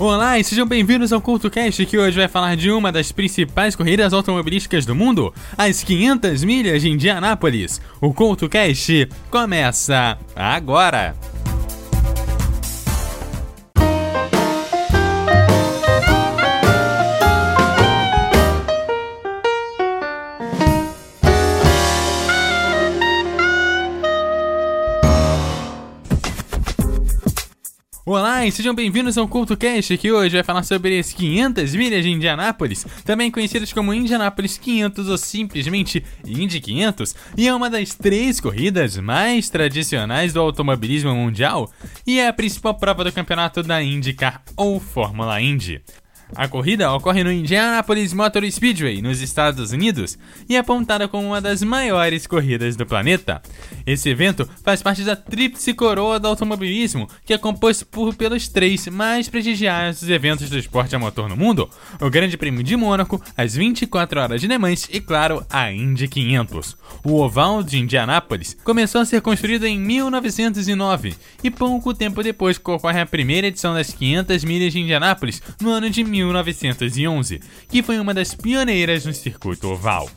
Olá e sejam bem-vindos ao CultoCast que hoje vai falar de uma das principais corridas automobilísticas do mundo, as 500 milhas de Indianápolis. O CultoCast começa agora! E sejam bem-vindos ao CultoCast, que hoje vai falar sobre as 500 milhas de Indianápolis, também conhecidas como Indianápolis 500 ou simplesmente Indy 500, e é uma das três corridas mais tradicionais do automobilismo mundial e é a principal prova do campeonato da IndyCar ou Fórmula Indy. A corrida ocorre no Indianapolis Motor Speedway, nos Estados Unidos, e é apontada como uma das maiores corridas do planeta. Esse evento faz parte da tríplice coroa do automobilismo, que é composto por, pelos três mais prestigiados eventos do esporte a motor no mundo: o Grande Prêmio de Mônaco, as 24 Horas de Le Mans e, claro, a Indy 500. O oval de Indianápolis começou a ser construído em 1909 e pouco tempo depois ocorre a primeira edição das 500 milhas de Indianápolis no ano de 1911, que foi uma das pioneiras no circuito oval.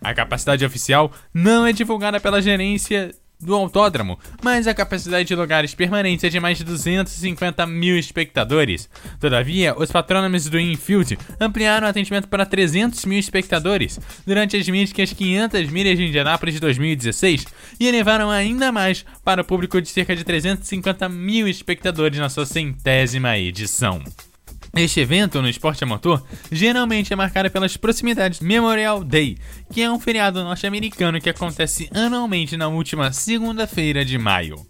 A capacidade oficial não é divulgada pela gerência do autódromo, mas a capacidade de lugares permanentes é de mais de 250 mil espectadores. Todavia, os patrônomos do infield ampliaram o atendimento para 300 mil espectadores durante as míticas 500 milhas de Indianápolis de 2016 e elevaram ainda mais para o público de cerca de 350 mil espectadores na sua centésima edição. Este evento no esporte motor geralmente é marcado pelas proximidades Memorial Day, que é um feriado norte-americano que acontece anualmente na última segunda-feira de maio.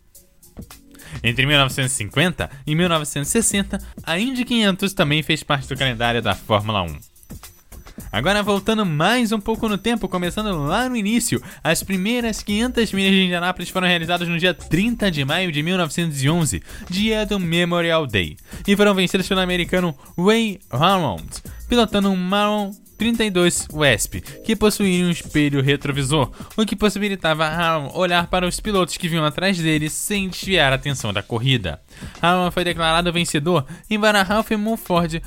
Entre 1950 e 1960, a Indy 500 também fez parte do calendário da Fórmula 1. Agora voltando mais um pouco no tempo, começando lá no início, as primeiras 500 milhas de Indianápolis foram realizadas no dia 30 de maio de 1911, dia do Memorial Day, e foram vencidas pelo americano Ray Harmond, pilotando um Marlon 32 Wesp, que possuía um espelho retrovisor, o que possibilitava Harmon olhar para os pilotos que vinham atrás dele sem desviar a atenção da corrida. Harmon foi declarado vencedor, embora Ralph Mulford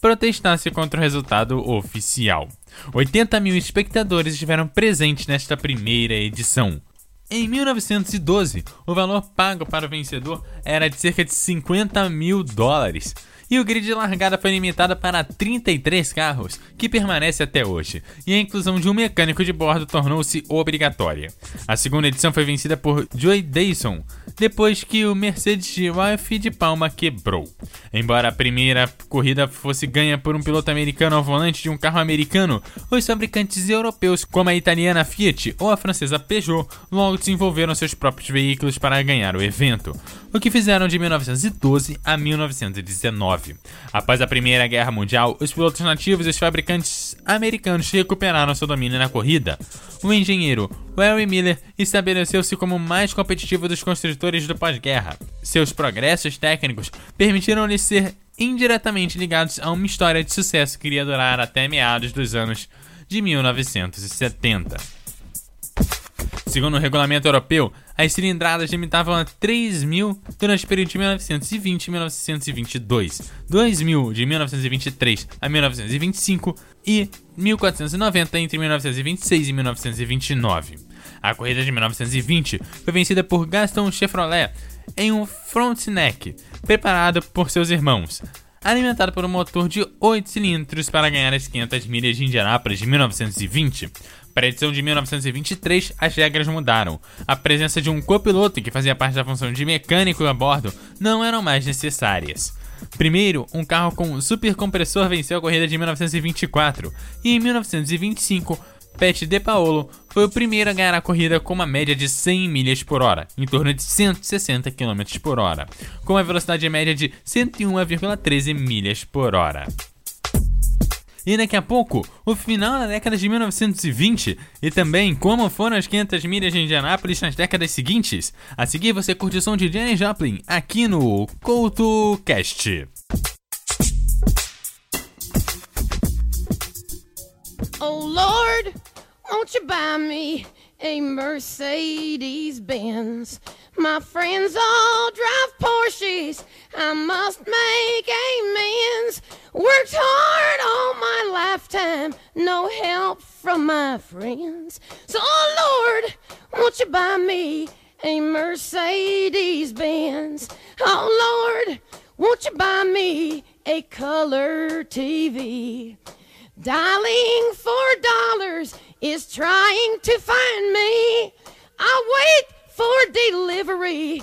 protestasse contra o resultado oficial. 80 mil espectadores estiveram presentes nesta primeira edição. Em 1912, o valor pago para o vencedor era de cerca de 50 mil dólares, e o grid de largada foi limitado para 33 carros, que permanece até hoje, e a inclusão de um mecânico de bordo tornou-se obrigatória. A segunda edição foi vencida por Joey Dayson, depois que o Mercedes de Ralph de Palma quebrou. Embora a primeira corrida fosse ganha por um piloto americano ao volante de um carro americano, os fabricantes europeus, como a italiana Fiat ou a francesa Peugeot, logo desenvolveram seus próprios veículos para ganhar o evento, o que fizeram de 1912 a 1919. Após a Primeira Guerra Mundial, os pilotos nativos e os fabricantes americanos recuperaram seu domínio na corrida. O engenheiro Larry Miller estabeleceu-se como o mais competitivo dos construtores do pós-guerra. Seus progressos técnicos permitiram-lhe ser indiretamente ligados a uma história de sucesso que iria durar até meados dos anos de 1970. Segundo o regulamento europeu, as cilindradas limitavam a 3.000 durante o período de 1920 e 1922, 2.000 de 1923 a 1925 e 1.490 entre 1926 e 1929. A corrida de 1920 foi vencida por Gaston Chevrolet em um frontneck preparado por seus irmãos, alimentado por um motor de 8 cilindros para ganhar as 500 milhas de Indianápolis de 1920. Para a edição de 1923, as regras mudaram. A presença de um copiloto que fazia parte da função de mecânico a bordo não eram mais necessárias. Primeiro, um carro com supercompressor venceu a corrida de 1924 e em 1925 Pet De Paolo foi o primeiro a ganhar a corrida com uma média de 100 milhas por hora, em torno de 160 km por hora, com uma velocidade média de 101,13 milhas por hora. E daqui a pouco, o final da década de 1920 e também como foram as 500 milhas de Indianápolis nas décadas seguintes. A seguir você curte o som de Janis Joplin aqui no CoutoCast. Oh Lord, won't you buy me a Mercedes Benz? My friends all drive Porsches. I must make a man. Worked hard all my lifetime, no help from my friends. So, oh Lord, won't you buy me a Mercedes Benz? Oh Lord, won't you buy me a color TV? Dialing for dollars is trying to find me. I wait for delivery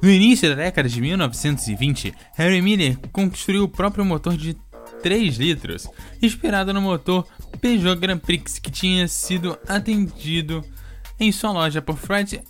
No início da década de 1920, Harry Miller construiu o próprio motor de 3 litros, inspirado no motor Peugeot Grand Prix que tinha sido atendido em sua loja por Fred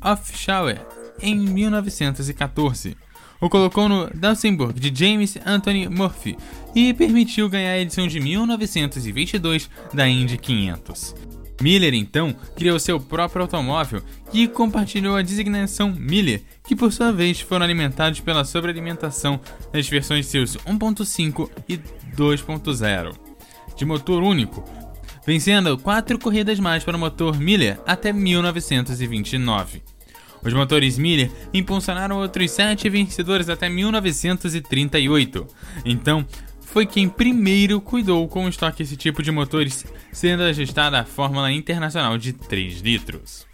Offshauer em 1914. O colocou no Dawsonburg de James Anthony Murphy e permitiu ganhar a edição de 1922 da Indy 500. Miller então criou seu próprio automóvel e compartilhou a designação Miller, que por sua vez foram alimentados pela sobrealimentação nas versões seus 1.5 e 2.0, de motor único, vencendo quatro corridas mais para o motor Miller até 1929. Os motores Miller impulsionaram outros sete vencedores até 1938. Então, foi quem primeiro cuidou com o estoque esse tipo de motores, sendo ajustada a Fórmula Internacional de 3 litros.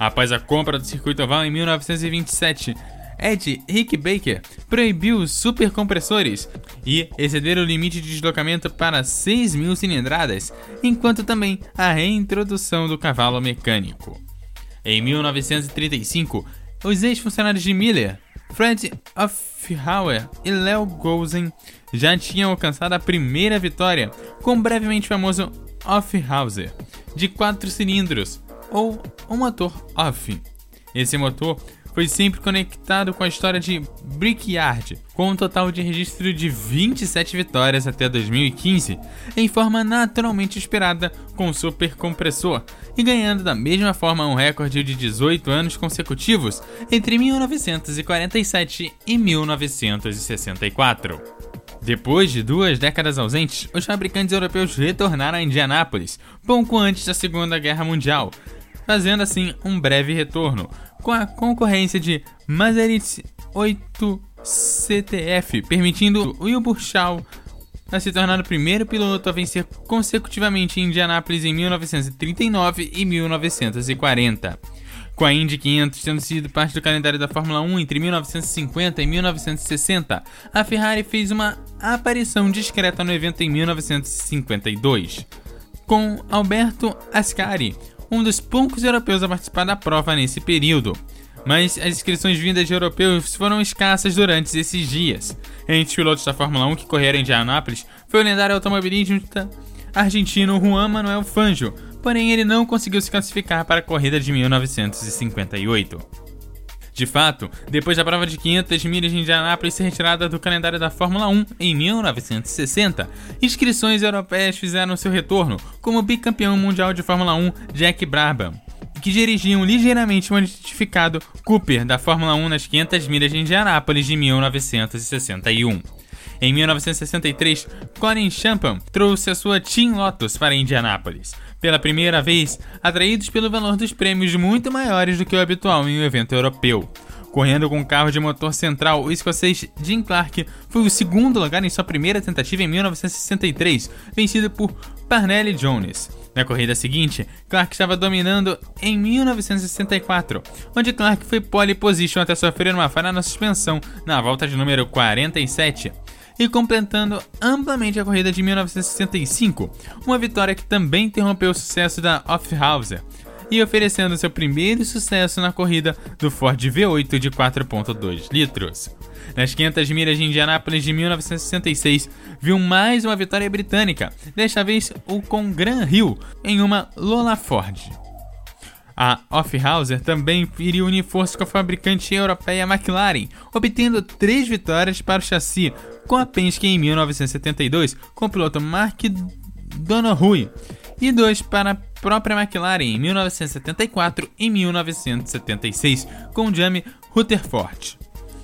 Após a compra do circuito oval em 1927, Ed Rick Baker proibiu os supercompressores e exceder o limite de deslocamento para 6 mil cilindradas, enquanto também a reintrodução do cavalo mecânico. Em 1935, os ex-funcionários de Miller, Fred Offhauer e Leo Gosen, já tinham alcançado a primeira vitória com o brevemente famoso Offhauser, de 4 cilindros, ou o motor Off. Esse motor foi sempre conectado com a história de Brickyard, com um total de registro de 27 vitórias até 2015, em forma naturalmente esperada com o super compressor, e ganhando da mesma forma um recorde de 18 anos consecutivos entre 1947 e 1964. Depois de duas décadas ausentes, os fabricantes europeus retornaram a Indianápolis, pouco antes da Segunda Guerra Mundial, fazendo assim um breve retorno, com a concorrência de Maseritz 8 CTF, permitindo Wilbur Shaw a se tornar o primeiro piloto a vencer consecutivamente em Indianápolis em 1939 e 1940. Com a Indy 500 tendo sido parte do calendário da Fórmula 1 entre 1950 e 1960, a Ferrari fez uma aparição discreta no evento em 1952. Com Alberto Ascari, um dos poucos europeus a participar da prova nesse período. Mas as inscrições vindas de europeus foram escassas durante esses dias. Entre os pilotos da Fórmula 1 que correram em Indianápolis foi o lendário automobilista argentino Juan Manuel Fangio, porém ele não conseguiu se classificar para a corrida de 1958. De fato, depois da prova de 500 milhas de Indianápolis ser retirada do calendário da Fórmula 1 em 1960, inscrições europeias fizeram seu retorno, como o bicampeão mundial de Fórmula 1 Jack Brabham, que dirigia um ligeiramente modificado Cooper da Fórmula 1 nas 500 milhas de Indianápolis de 1961. Em 1963, Colin Champan trouxe a sua Team Lotus para Indianápolis, pela primeira vez atraídos pelo valor dos prêmios muito maiores do que o habitual em um evento europeu. Correndo com um carro de motor central, o escocês Jim Clark foi o segundo lugar em sua primeira tentativa em 1963, vencido por Parnelli Jones. Na corrida seguinte, Clark estava dominando em 1964, onde Clark foi pole position até sofrer uma falha na suspensão na volta de número 47. E completando amplamente a corrida de 1965, uma vitória que também interrompeu o sucesso da Offhauser e oferecendo seu primeiro sucesso na corrida do Ford V8 de 4.2 litros. Nas 500 milhas de Indianápolis de 1966, viu mais uma vitória britânica, desta vez o com Gran Hill, em uma Lola Ford. A Offhauser também iria unir forças com a fabricante europeia McLaren, obtendo três vitórias para o chassi, com a Penske em 1972 com o piloto Mark Donohue e dois para a própria McLaren em 1974 e 1976 com Jamie Rutherford.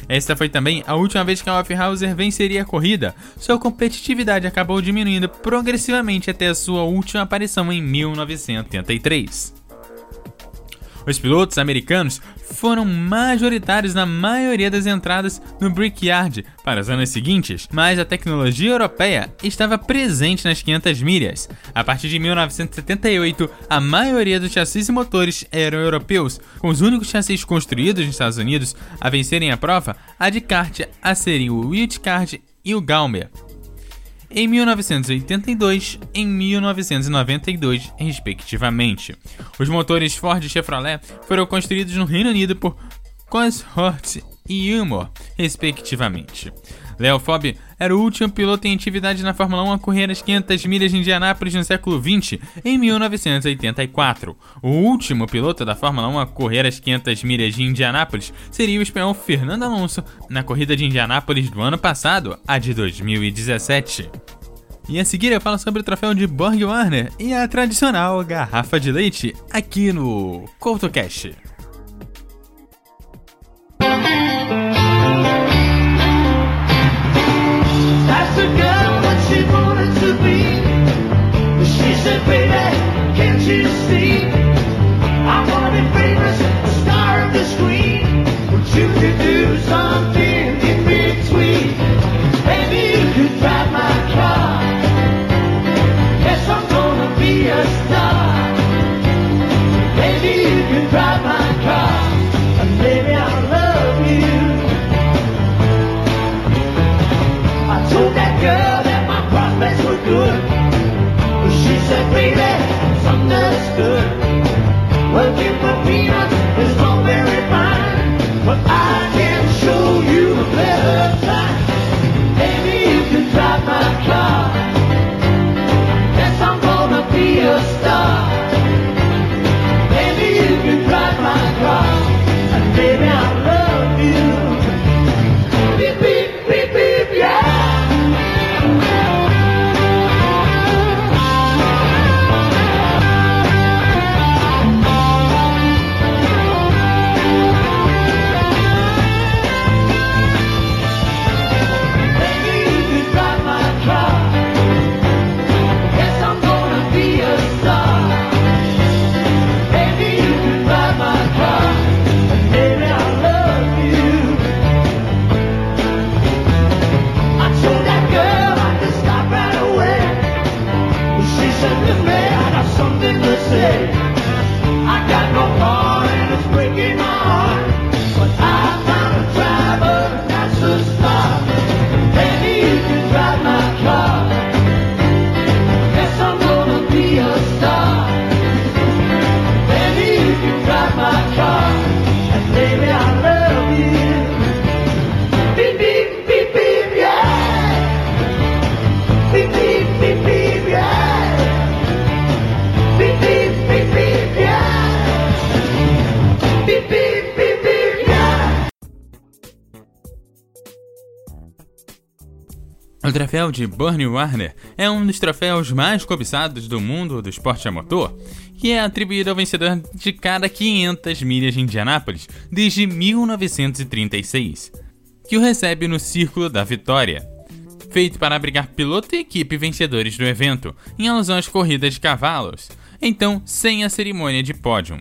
Esta foi também a última vez que a Offhauser venceria a corrida. Sua competitividade acabou diminuindo progressivamente até a sua última aparição em 1983. Os pilotos americanos foram majoritários na maioria das entradas no Brickyard para os anos seguintes, mas a tecnologia europeia estava presente nas 500 milhas. A partir de 1978, a maioria dos chassis e motores eram europeus, com os únicos chassis construídos nos Estados Unidos a vencerem a prova, a de kart a serem o Wildcard e o Galmer em 1982 e em 1992, respectivamente. Os motores Ford e Chevrolet foram construídos no Reino Unido por Cosworth e Humor, respectivamente. Leo Fobb era o último piloto em atividade na Fórmula 1 a correr as 500 milhas de Indianápolis no século XX, em 1984. O último piloto da Fórmula 1 a correr as 500 milhas de Indianápolis seria o espanhol Fernando Alonso na corrida de Indianápolis do ano passado, a de 2017. E a seguir eu falo sobre o troféu de Borg Warner e a tradicional garrafa de leite aqui no CoutoCast. O troféu de Bernie Warner é um dos troféus mais cobiçados do mundo do esporte a motor, que é atribuído ao vencedor de cada 500 milhas de Indianápolis desde 1936, que o recebe no Círculo da Vitória, feito para abrigar piloto e equipe vencedores do evento, em alusão às corridas de cavalos, então sem a cerimônia de pódio.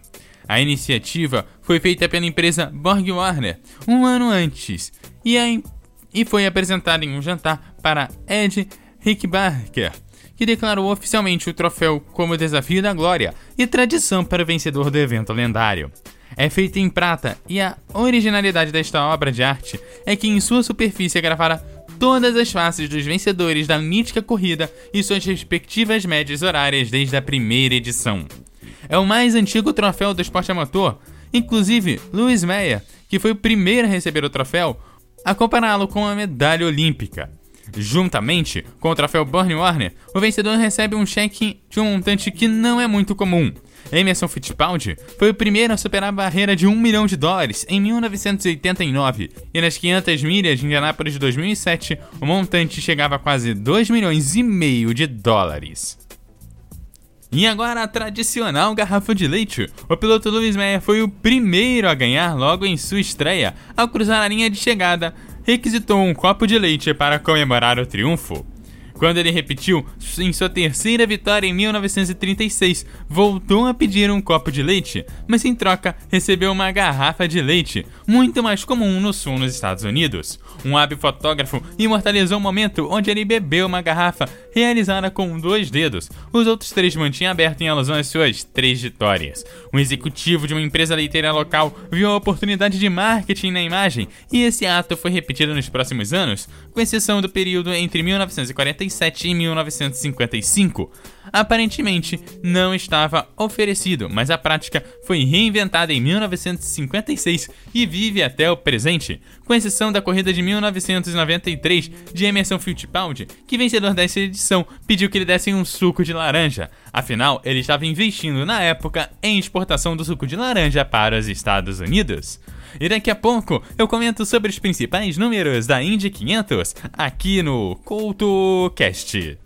A iniciativa foi feita pela empresa Borg Warner um ano antes, e a e foi apresentado em um jantar para Ed Rickbarker, que declarou oficialmente o troféu como desafio da glória e tradição para o vencedor do evento lendário. É feito em prata e a originalidade desta obra de arte é que em sua superfície é gravada todas as faces dos vencedores da mítica corrida e suas respectivas médias horárias desde a primeira edição. É o mais antigo troféu do esporte amador, inclusive Louis Meyer, que foi o primeiro a receber o troféu, a compará-lo com a medalha olímpica. Juntamente com o troféu Burnie Warner, o vencedor recebe um cheque de um montante que não é muito comum. Emerson Fittipaldi foi o primeiro a superar a barreira de 1 milhão de dólares em 1989, e nas 500 milhas de Indianápolis de 2007, o montante chegava a quase 2 milhões e meio de dólares. E agora a tradicional garrafa de leite. O piloto Lewis Meyer foi o primeiro a ganhar logo em sua estreia. Ao cruzar a linha de chegada, requisitou um copo de leite para comemorar o triunfo. Quando ele repetiu em sua terceira vitória em 1936, voltou a pedir um copo de leite, mas em troca recebeu uma garrafa de leite, muito mais comum no sul nos Estados Unidos. Um hábil fotógrafo imortalizou o momento onde ele bebeu uma garrafa realizada com dois dedos. Os outros três mantinha aberto em alusão às suas três vitórias. Um executivo de uma empresa leiteira local viu a oportunidade de marketing na imagem e esse ato foi repetido nos próximos anos, com exceção do período entre 1945 1947 e 1955. Aparentemente não estava oferecido, mas a prática foi reinventada em 1956 e vive até o presente, com exceção da corrida de 1993 de Emerson Fittipaldi, que vencedor dessa edição pediu que lhe dessem um suco de laranja. Afinal, ele estava investindo na época em exportação do suco de laranja para os Estados Unidos. E daqui a pouco eu comento sobre os principais números da Indy 500 aqui no CoutoCast.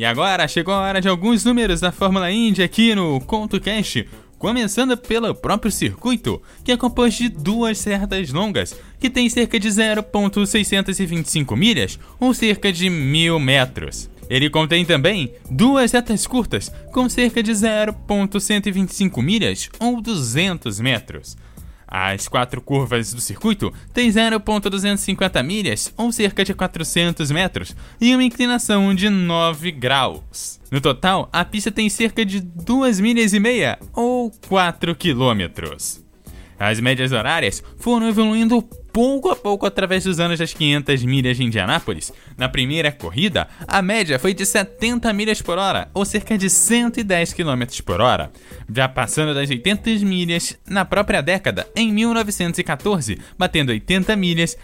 E agora chegou a hora de alguns números da Fórmula Indy aqui no Conto Cash, começando pelo próprio circuito, que é composto de duas certas longas, que tem cerca de 0.625 milhas, ou cerca de mil metros. Ele contém também duas retas curtas, com cerca de 0.125 milhas, ou 200 metros. As quatro curvas do circuito têm 0,250 milhas, ou cerca de 400 metros, e uma inclinação de 9 graus. No total, a pista tem cerca de 2 milhas e meia, ou 4 quilômetros. As médias horárias foram evoluindo pouco a pouco através dos anos das 500 milhas de Indianápolis. Na primeira corrida, a média foi de 70 milhas por hora, ou cerca de 110 km por hora, já passando das 80 milhas na própria década, em 1914, batendo 80 milhas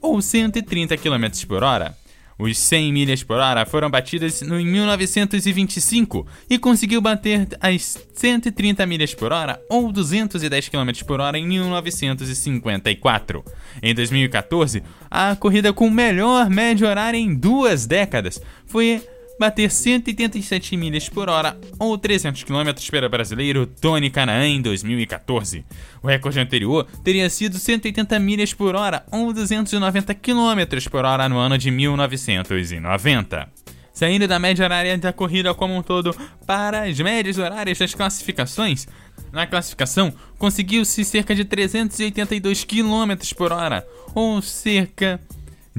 ou 130 km por hora. Os 100 milhas por hora foram batidas em 1925 e conseguiu bater as 130 milhas por hora ou 210 km por hora em 1954. Em 2014, a corrida com melhor média horária em duas décadas foi bater 187 milhas por hora ou 300 km para o brasileiro Tony Canaan em 2014. O recorde anterior teria sido 180 milhas por hora ou 290 km por hora no ano de 1990 saindo da média horária da corrida como um todo para as médias horárias das classificações. Na classificação, conseguiu-se cerca de 382 km por hora, ou cerca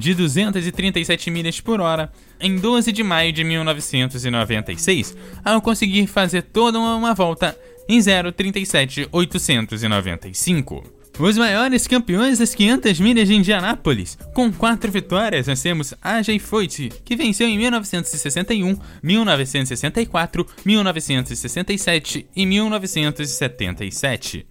de 237 milhas por hora em 12 de maio de 1996, ao conseguir fazer toda uma volta em 0,37,895. Os maiores campeões das 500 milhas de Indianápolis, com quatro vitórias, nós temos AJ Foyt, que venceu em 1961, 1964, 1967 e 1977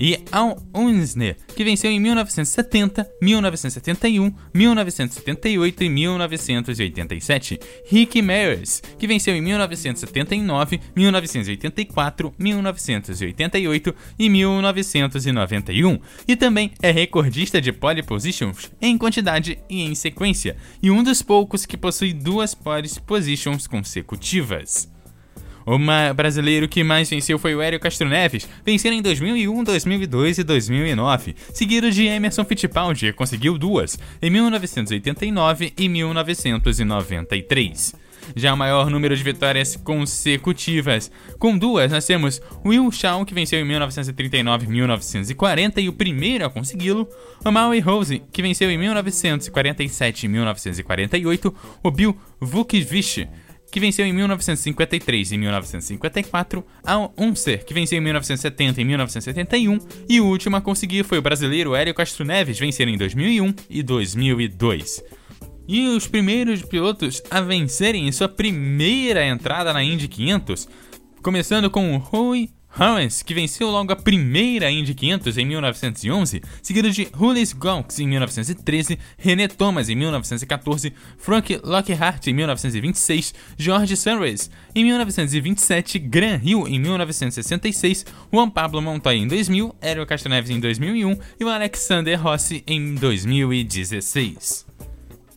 e Al Unsner, que venceu em 1970, 1971, 1978 e 1987. Rick Mares, que venceu em 1979, 1984, 1988 e 1991. E também é recordista de pole positions em quantidade e em sequência, e um dos poucos que possui duas pole positions consecutivas. O brasileiro que mais venceu foi o Hélio Castro Neves, vencendo em 2001, 2002 e 2009, seguido de Emerson Fittipaldi, que conseguiu duas, em 1989 e 1993 já o maior número de vitórias consecutivas. Com duas, nós temos Will Shaw, que venceu em 1939 e 1940 e o primeiro a consegui-lo, o Maui Rose, que venceu em 1947 e 1948, o Bill Vukovic, que venceu em 1953 e 1954, a Unser, que venceu em 1970 e 1971, e o último a conseguir foi o brasileiro Hélio Castro Neves, vencendo em 2001 e 2002. E os primeiros pilotos a vencerem em sua primeira entrada na Indy 500, começando com o Rui Howens, que venceu logo a primeira Indy 500 em 1911, seguido de Hulis Gonks em 1913, René Thomas em 1914, Frank Lockhart em 1926, George Sunrise em 1927, Graham Hill em 1966, Juan Pablo Montoya em 2000, Hélio Castro Neves em 2001 e o Alexander Rossi em 2016.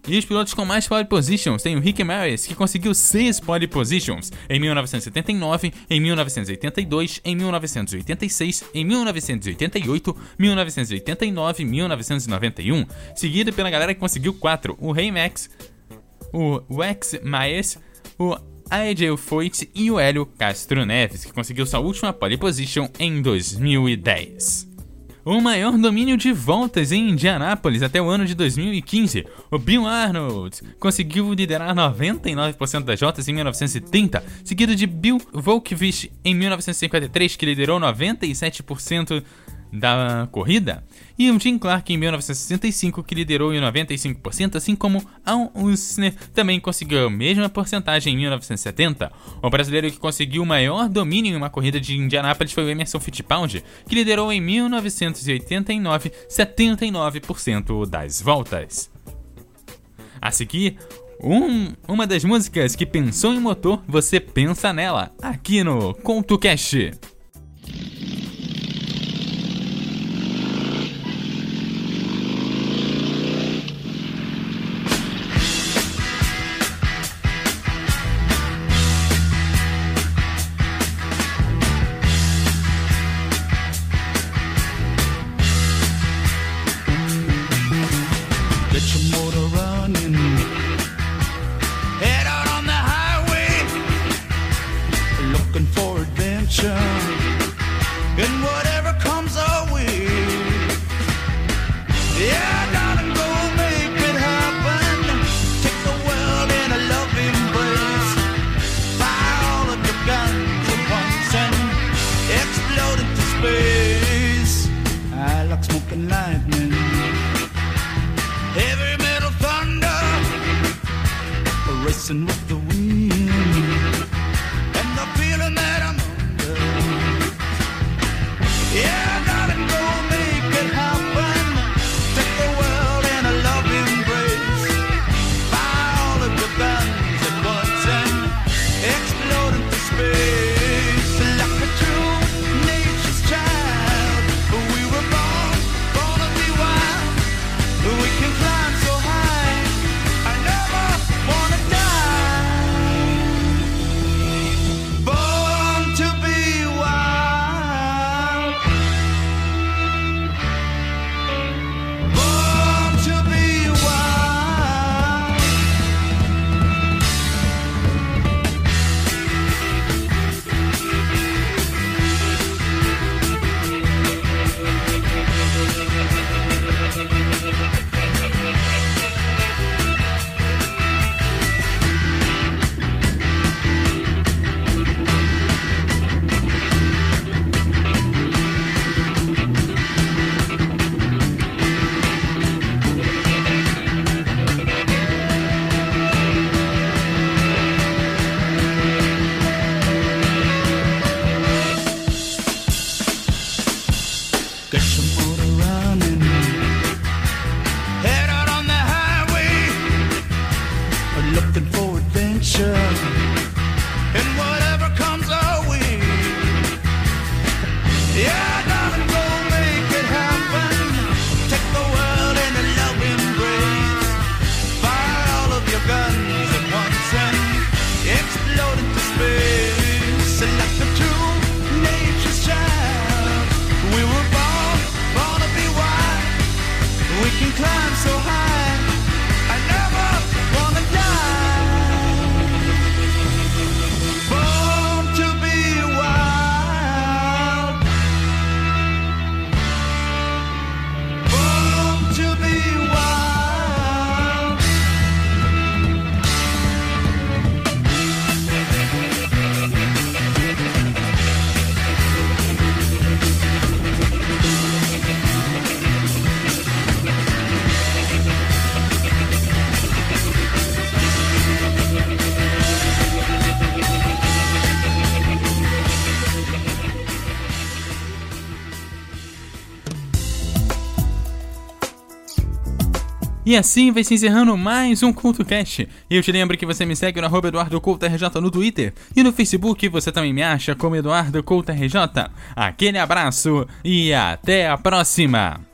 E os pilotos com mais pole positions tem o Rick Maris, que conseguiu 6 pole positions em 1979, em 1982, em 1986, em 1988, 1989 e 1991, seguido pela galera que conseguiu 4, o Ray Max, o Wex Maes, o AJ Foyt e o Hélio Castro Neves, que conseguiu sua última pole position em 2010 o maior domínio de voltas em Indianápolis até o ano de 2015. O Bill Arnold conseguiu liderar 99% das voltas em 1930, seguido de Bill Volkovich em 1953, que liderou 97% da corrida, e o Jim Clark em 1965, que liderou em 95%, assim como Al Usner também conseguiu a mesma porcentagem em 1970. O brasileiro que conseguiu o maior domínio em uma corrida de Indianápolis foi o Emerson Fittipaldi, que liderou em 1989 79% das voltas. A seguir, um, uma das músicas que pensou em motor, você pensa nela, aqui no Conto E assim vai se encerrando mais um CultoCast. E eu te lembro que você me segue no arroba EduardoCultoRJ no Twitter e no Facebook você também me acha como Eduardo RJ. Aquele abraço e até a próxima!